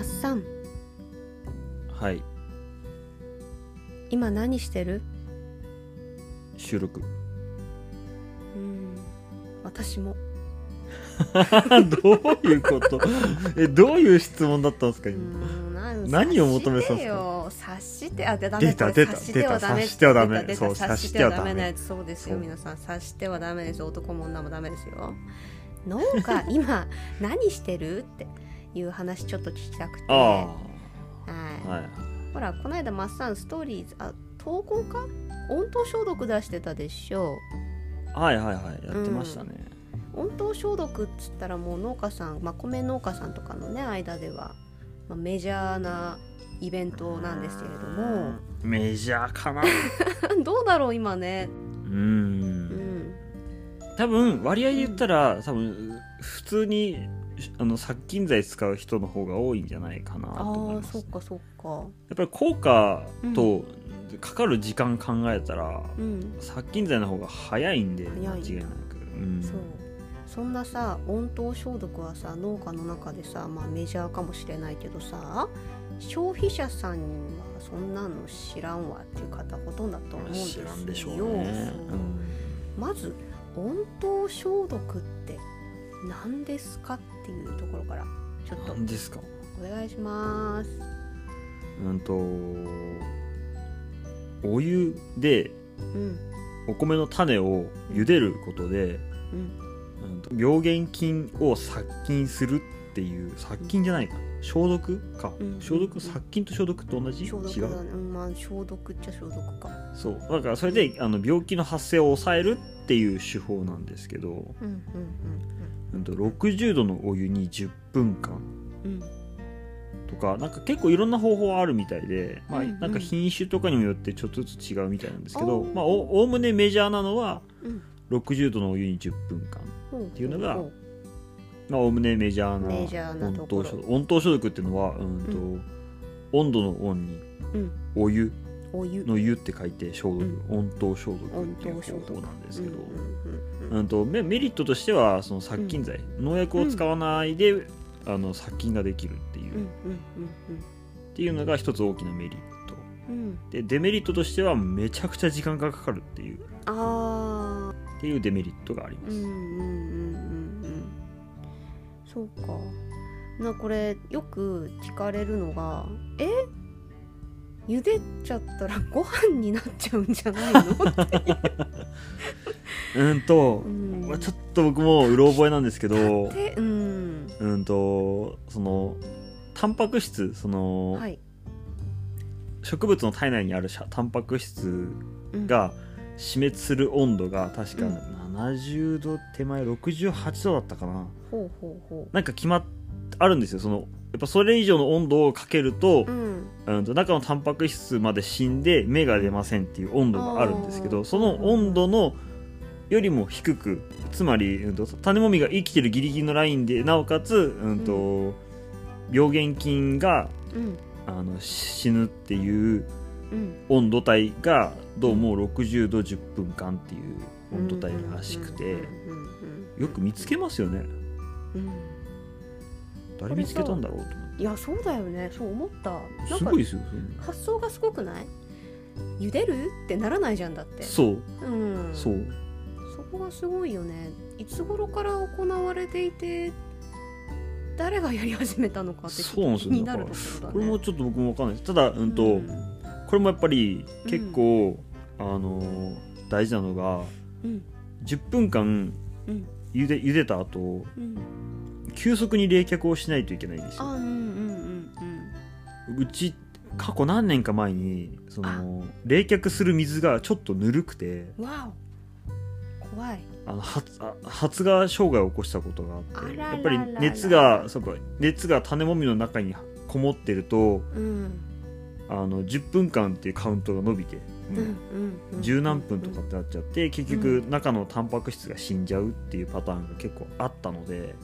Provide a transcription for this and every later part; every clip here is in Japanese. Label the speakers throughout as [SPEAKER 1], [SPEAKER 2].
[SPEAKER 1] マッサン。
[SPEAKER 2] はい。
[SPEAKER 1] 今何してる？
[SPEAKER 2] 収録。
[SPEAKER 1] うん。私も。
[SPEAKER 2] どういうこと？えどういう質問だったんですか
[SPEAKER 1] う
[SPEAKER 2] 今何を求めてたんですか？
[SPEAKER 1] 察してよ。察してあでダメ
[SPEAKER 2] 出た出た出た。察してはダメ。そう
[SPEAKER 1] 察してはダメ。なやつ。そうですよ皆さん。察してはダメですよ。男も女もダメですよ。農家今何してる？っていう話ちょっと聞きたくて。
[SPEAKER 2] あ
[SPEAKER 1] はい。
[SPEAKER 2] あはい。
[SPEAKER 1] ほらこの間マッサンストーリーズあ投稿か温湯消毒出してたでしょ。
[SPEAKER 2] はいはいはい。やってましたね、
[SPEAKER 1] 温湯消毒っつったらもう農家さん、まあ、米農家さんとかのね間では、まあ、メジャーなイベントなんですけれども。
[SPEAKER 2] メジャーかな。
[SPEAKER 1] どうだろう今ね。
[SPEAKER 2] う
[SPEAKER 1] うんん。
[SPEAKER 2] 多分割合で言ったら多分普通にあの殺菌剤使う人の方が多いんじゃないかなと
[SPEAKER 1] あ
[SPEAKER 2] 思います
[SPEAKER 1] あそっかそっか。
[SPEAKER 2] やっぱり効果とかかる時間考えたら、
[SPEAKER 1] うん。
[SPEAKER 2] 殺菌剤の方が早いんで間違いなく、うん。
[SPEAKER 1] そう。そんなさ温湯消毒はさ農家の中でさ、まあ、メジャーかもしれないけどさ消費者さんはそんなの知らんわっていう方ほとんどだと思うんですよ。
[SPEAKER 2] 知らんでしょうね。
[SPEAKER 1] そうまず温湯消毒って何ですかっていうところからちょっと。
[SPEAKER 2] 何ですか？
[SPEAKER 1] お願いします。
[SPEAKER 2] うんとお湯で
[SPEAKER 1] うん。
[SPEAKER 2] お米の種を茹でることで、
[SPEAKER 1] うん。
[SPEAKER 2] うんと病原菌を殺菌するっていう殺菌じゃないか消毒か、
[SPEAKER 1] うん。
[SPEAKER 2] 消毒殺菌と消毒って同じ？
[SPEAKER 1] 消毒
[SPEAKER 2] 違う
[SPEAKER 1] だね、う？んまあ、消毒っちゃ消毒か。
[SPEAKER 2] そう。だからそれであの病気の発生を抑えるっていう手法なんですけど、
[SPEAKER 1] うんうん
[SPEAKER 2] うん、と60度のお湯に10分間。
[SPEAKER 1] うん。うん
[SPEAKER 2] とかなんか結構いろんな方法あるみたいで、まあ、
[SPEAKER 1] うんうん。
[SPEAKER 2] なんか品種とかにもよってちょっとずつ違うみたいなんですけど、
[SPEAKER 1] おー。
[SPEAKER 2] まあ、おおおむねメジャーなのは
[SPEAKER 1] うん。
[SPEAKER 2] 60度のお湯に10分間
[SPEAKER 1] うん
[SPEAKER 2] っていうのがまあおおむねメジャーな
[SPEAKER 1] メジャーなところ。
[SPEAKER 2] 温湯消毒っていうのは、うんと
[SPEAKER 1] う
[SPEAKER 2] 温度の温に
[SPEAKER 1] うん。
[SPEAKER 2] お湯。
[SPEAKER 1] お湯。
[SPEAKER 2] の湯って書いて消毒、
[SPEAKER 1] うん。
[SPEAKER 2] 温湯消毒
[SPEAKER 1] 温
[SPEAKER 2] っていう方法なんですけど、
[SPEAKER 1] うん
[SPEAKER 2] とメメリットとしてはその殺菌剤、農薬を使わないで、あの殺菌ができるっていう、っていうのが一つ大きなメリット。でデメリットとしてはめちゃくちゃ時間がかかるっていう。
[SPEAKER 1] あ
[SPEAKER 2] っていうデメリットがあります、
[SPEAKER 1] うんうんうんそうか。なこれよく聞かれるのが「え？茹でちゃったらご飯になっちゃうんじゃないの?」
[SPEAKER 2] うんと、
[SPEAKER 1] う。ん
[SPEAKER 2] まあちょっと僕もうろ覚えなんですけど
[SPEAKER 1] でうん。
[SPEAKER 2] うんとそのタンパク質その、
[SPEAKER 1] はい。
[SPEAKER 2] 植物の体内にあるタンパク質
[SPEAKER 1] うん。
[SPEAKER 2] が死滅する温度が確か
[SPEAKER 1] うん
[SPEAKER 2] 70度手前68度だったかな。
[SPEAKER 1] ほうほうほ
[SPEAKER 2] なんか決まっあるんですよ。そのやっぱそれ以上の温度をかけると
[SPEAKER 1] う、うん。
[SPEAKER 2] うん、と中のタンパク質まで死んで芽が出ませんっていう温度があるんですけどその温度のよりも低くつまり、うん、と種もみが生きてるギリギリのラインでなおかつ、うんと病原菌が
[SPEAKER 1] うん。
[SPEAKER 2] あの死ぬっていう
[SPEAKER 1] うん。
[SPEAKER 2] 温度帯がどうも60度10分間っていう温度帯らしくて
[SPEAKER 1] うんうんうん
[SPEAKER 2] よく見つけますよね。
[SPEAKER 1] うん。
[SPEAKER 2] 誰見つけたんだろうと思って。
[SPEAKER 1] いやそうだよね。そう思った。
[SPEAKER 2] すごいですよ
[SPEAKER 1] 発想がすごくない？茹でるってならないじゃんだって。
[SPEAKER 2] そう。
[SPEAKER 1] うん。
[SPEAKER 2] そう。
[SPEAKER 1] そこがすごいよね。いつ頃から行われていて誰がやり始めたのかってち
[SPEAKER 2] そうなんですよ
[SPEAKER 1] ね。
[SPEAKER 2] これもちょっと僕もわかんないです。ただうんと、
[SPEAKER 1] うん。
[SPEAKER 2] これもやっぱり結構、あのー大事なのが
[SPEAKER 1] うん
[SPEAKER 2] 10分間
[SPEAKER 1] うん。
[SPEAKER 2] 茹で茹でた後
[SPEAKER 1] うん。
[SPEAKER 2] 急速に冷却をしないといけないんですよ。
[SPEAKER 1] あう
[SPEAKER 2] ち過去何年か前にその冷却する水がちょっとぬるくて
[SPEAKER 1] うんわお。怖い。
[SPEAKER 2] あの発あ発芽障害を起こしたことがあってやっぱり熱がそうか熱が種もみの中にこもってると
[SPEAKER 1] うん
[SPEAKER 2] あの10分間っていうカウントが伸びて、十何分とかってなっちゃって結局中のタンパク質が死んじゃうっていうパターンが結構あったので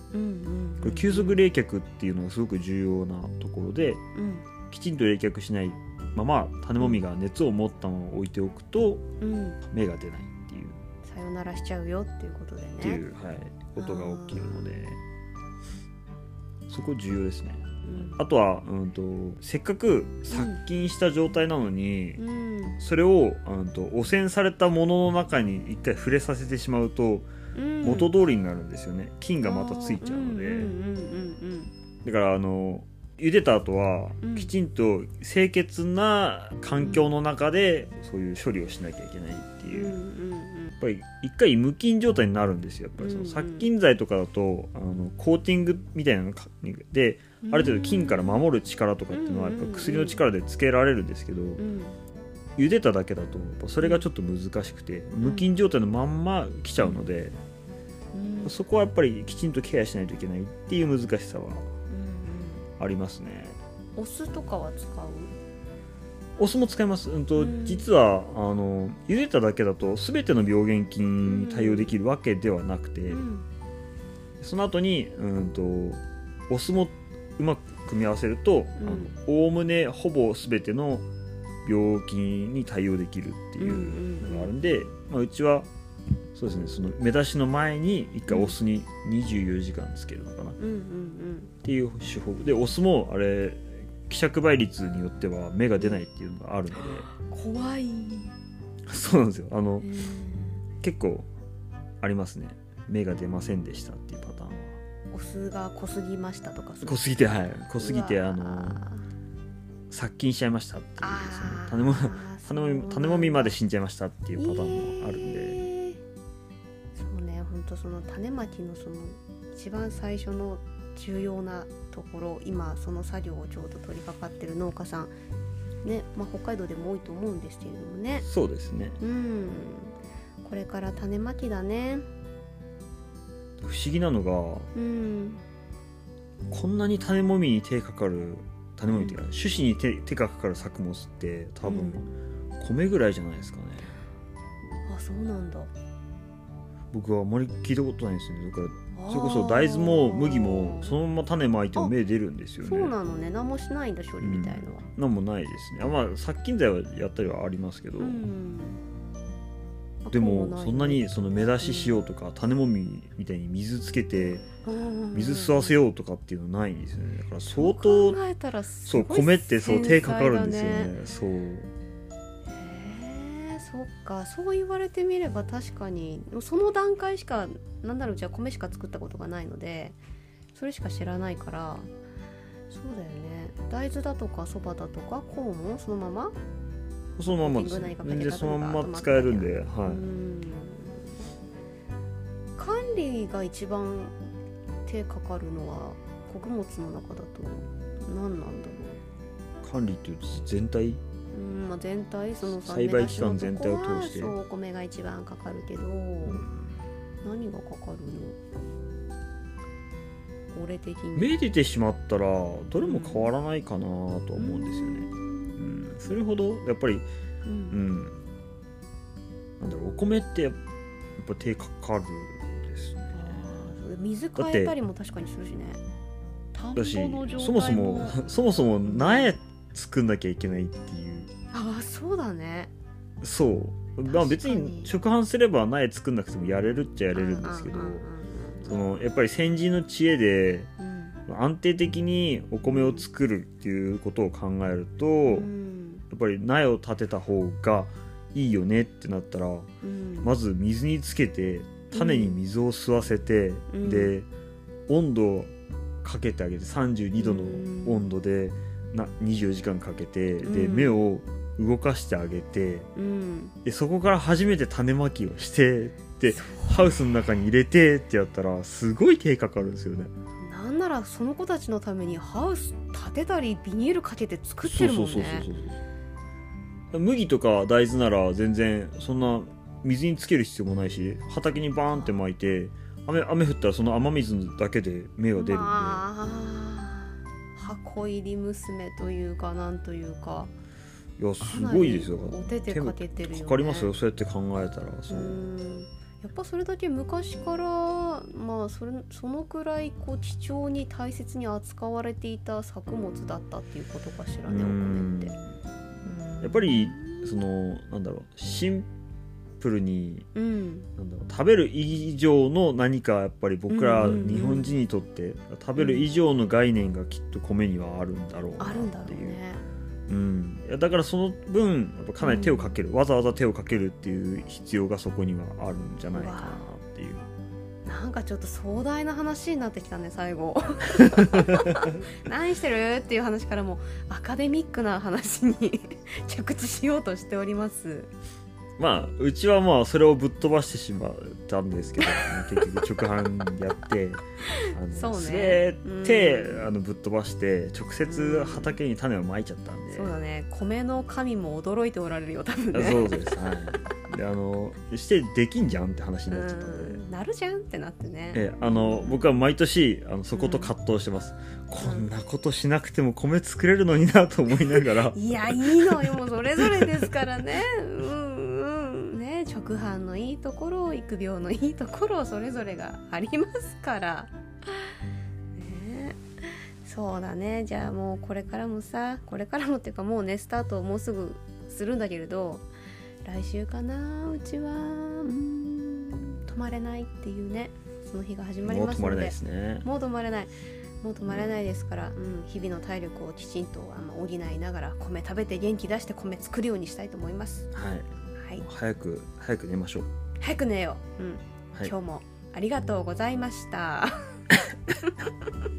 [SPEAKER 2] これ急速冷却っていうのがすごく重要なところで
[SPEAKER 1] うん。
[SPEAKER 2] きちんと冷却しないまま種もみが熱を持ったまま置いておくと
[SPEAKER 1] うん。
[SPEAKER 2] 芽が出ないっていう。
[SPEAKER 1] さよならしちゃうよっていうことでね。
[SPEAKER 2] っていう、はい、ことが起きるのでそこ重要ですねあとは、うん、とせっかく殺菌した状態なのに、
[SPEAKER 1] うん。
[SPEAKER 2] それを、うん、と汚染されたものの中に一回触れさせてしまうと
[SPEAKER 1] うん。
[SPEAKER 2] 元通りになるんですよね。菌がまたついちゃうので、だからあの茹でた後は
[SPEAKER 1] うん。
[SPEAKER 2] きちんと清潔な環境の中でそういう処理をしなきゃいけないっていう、ぱり一回無菌状態になるんですよやっぱりその殺菌剤とかだとあのコーティングみたいなのかで
[SPEAKER 1] うん。
[SPEAKER 2] ある程度菌から守る力とかっていうのはやっぱ薬の力でつけられるんですけど
[SPEAKER 1] うん
[SPEAKER 2] 茹でただけだとやっぱそれがちょっと難しくて無菌状態のまんま来ちゃうので
[SPEAKER 1] うん。
[SPEAKER 2] そこはやっぱりきちんとケアしないといけないっていう難しさは
[SPEAKER 1] うん。
[SPEAKER 2] ありますね。
[SPEAKER 1] お酢とかは使う？
[SPEAKER 2] お酢も使います、うんと
[SPEAKER 1] うん。
[SPEAKER 2] 実はあの茹でただけだと全ての病原菌に対応できるわけではなくて、
[SPEAKER 1] うん。
[SPEAKER 2] その後にうんとお酢もうまく組み合わせるとおおむねほぼ全ての病気に対応できるっていうのがあるんで、まあ、うちはそうですねその目出しの前に一回お酢に24時間つけるのかな。っ
[SPEAKER 1] うんうん。
[SPEAKER 2] ていう手法。でお酢もあれ希釈倍率によっては芽が出ないっていうのがあるの
[SPEAKER 1] うん怖い
[SPEAKER 2] そうなんですよあの結構ありますね芽が出ませんでしたっていうパターンは
[SPEAKER 1] お酢が濃すぎましたとか
[SPEAKER 2] 濃すぎてはい濃すぎてあの殺菌しちゃいましたっていうその種も種もみ種もみまで死んじゃいましたっていうパターンもあるんで、
[SPEAKER 1] えーそうね本当その種まきのその一番最初の重要なところ今その作業をちょうど取り掛かってる農家さん。ね、まあ、北海道でも多いと思うんですけれどもね。
[SPEAKER 2] そうですね。
[SPEAKER 1] うん。これから種まきだね。
[SPEAKER 2] 不思議なのが
[SPEAKER 1] うん。
[SPEAKER 2] こんなに種もみに手かかる種もみっていうか種子に手手がかかる作物って多分米ぐらいじゃないですかね。
[SPEAKER 1] あそうなんだ。
[SPEAKER 2] 僕はあまり聞いたことないんですよね。だからそれこそ大豆も麦もそのまま種まいても芽出るんですよね。
[SPEAKER 1] そうなのね。何もしないんだ処理みたいのは
[SPEAKER 2] なんもないですね。あまあ殺菌剤はやったりはありますけど、
[SPEAKER 1] うん。あ
[SPEAKER 2] でもそんなにその芽出ししようとか種もみみたいに水つけて
[SPEAKER 1] うん。
[SPEAKER 2] 水吸わせようとかっていうのないんですよねだから相当
[SPEAKER 1] そう
[SPEAKER 2] 米ってそう手かかるんですよねそう
[SPEAKER 1] そっかそう言われてみれば確かにその段階しかなんだろうじゃあ米しか作ったことがないのでそれしか知らないからそうだよね。大豆だとかそばだとかコーンもそのまま
[SPEAKER 2] そのままですね。全然そのまま使えるんで、
[SPEAKER 1] う
[SPEAKER 2] は
[SPEAKER 1] ん。管理が一番手かかるのは穀物の中だと何なんだろ
[SPEAKER 2] い、管理っていうと全体
[SPEAKER 1] ううん、まあ、全体そのさ
[SPEAKER 2] 栽培期間全体を通して。
[SPEAKER 1] そうお米が一番かかるけど、何がかかるの？俺的に。
[SPEAKER 2] 芽出てしまったらどれも変わらないかなとは思うんですよね、うん、それほどやっぱり
[SPEAKER 1] う
[SPEAKER 2] うん。んなんだろうお米ってやっぱ手かかるですね。
[SPEAKER 1] 水変えたりも確かにするしね。
[SPEAKER 2] だしそもそもそもそも苗作んなきゃいけないっていう
[SPEAKER 1] そうだね。
[SPEAKER 2] そう。まあ別に直販すれば苗作んなくてもやれるっちゃやれるんですけどそのやっぱり先人の知恵で安定的にお米を作るっていうことを考えると、
[SPEAKER 1] うん。
[SPEAKER 2] や
[SPEAKER 1] うん
[SPEAKER 2] っぱり苗を立てた方がいいよねってなったら
[SPEAKER 1] うん。
[SPEAKER 2] まず水につけて種に水を吸わせて、
[SPEAKER 1] うん。
[SPEAKER 2] で温度をかけてあげて32度の温度でな24時間かけて、で
[SPEAKER 1] うん。
[SPEAKER 2] 芽を動かしてあげて
[SPEAKER 1] うん。
[SPEAKER 2] でそこから初めて種まきをしてでハウスの中に入れてってやったらすごい手かかるんですよね。
[SPEAKER 1] なんならその子たちのためにハウス建てたりビニールかけて作ってるもんね。
[SPEAKER 2] 麦とか大豆なら全然そんな水につける必要もないし畑にバーンって巻いて雨雨降ったらその雨水だけで芽が出るんで、
[SPEAKER 1] まあ箱入り娘というかなんというか
[SPEAKER 2] いやすごいですよ
[SPEAKER 1] お手手かけてるよね。
[SPEAKER 2] かかりますよそうやって考えたら。そう。う、
[SPEAKER 1] ん。やっぱそれだけ昔からまあそれそのくらいこう貴重に大切に扱われていた作物だったっていうことかしらねお米って。うん。
[SPEAKER 2] やっぱりそのなんだろう新プルに
[SPEAKER 1] うん。
[SPEAKER 2] なんだろう食べる以上の何かやっぱり僕ら日本人にとって食べる以上の概念がきっと米にはあるんだろうな
[SPEAKER 1] あるんだろ
[SPEAKER 2] っていう。
[SPEAKER 1] うね
[SPEAKER 2] うん、いやだからその分やっぱかなり手をかける、わざわざ手をかけるっていう必要がそこにはあるんじゃないかなっていう。
[SPEAKER 1] なんかちょっと壮大な話になってきたね最後。何してる？っていう話からもアカデミックな話に着地しようとしております
[SPEAKER 2] まあうちはまあそれをぶっ飛ばしてしまったんですけど結局直販やって あ
[SPEAKER 1] そうね。
[SPEAKER 2] て、
[SPEAKER 1] うん。
[SPEAKER 2] あのぶっ飛ばして直接畑に種をまいちゃったんで、
[SPEAKER 1] そうだね。米の神も驚いておられるよ多分
[SPEAKER 2] あ
[SPEAKER 1] ね
[SPEAKER 2] そうです。はい。であのしてできんじゃんって話になっちゃったんで、
[SPEAKER 1] うん。なるじゃんってなってね。
[SPEAKER 2] えあの僕は毎年あのそこと葛藤してます、こんなことしなくても米作れるのになと思いながら。
[SPEAKER 1] いやいいのよ。それぞれですからね。うんうんね直販のいいところ育苗のいいところそれぞれがありますから。ね。そうだね。じゃあもうこれからもさこれからもっていうかもうねスタートをもうすぐするんだけれど来週かなうちは。うん。泊まれないっていうね。その日が始まりますので。
[SPEAKER 2] もう止まれないですね。
[SPEAKER 1] もう止まれない。もう止まれないですから、うん、日々の体力をきちんとあの補いながら米食べて元気出して米作るようにしたいと思います。
[SPEAKER 2] はい。
[SPEAKER 1] はい。
[SPEAKER 2] 早く早く寝ましょう。
[SPEAKER 1] 早く寝よう、うん。
[SPEAKER 2] はい。
[SPEAKER 1] 今日もありがとうございました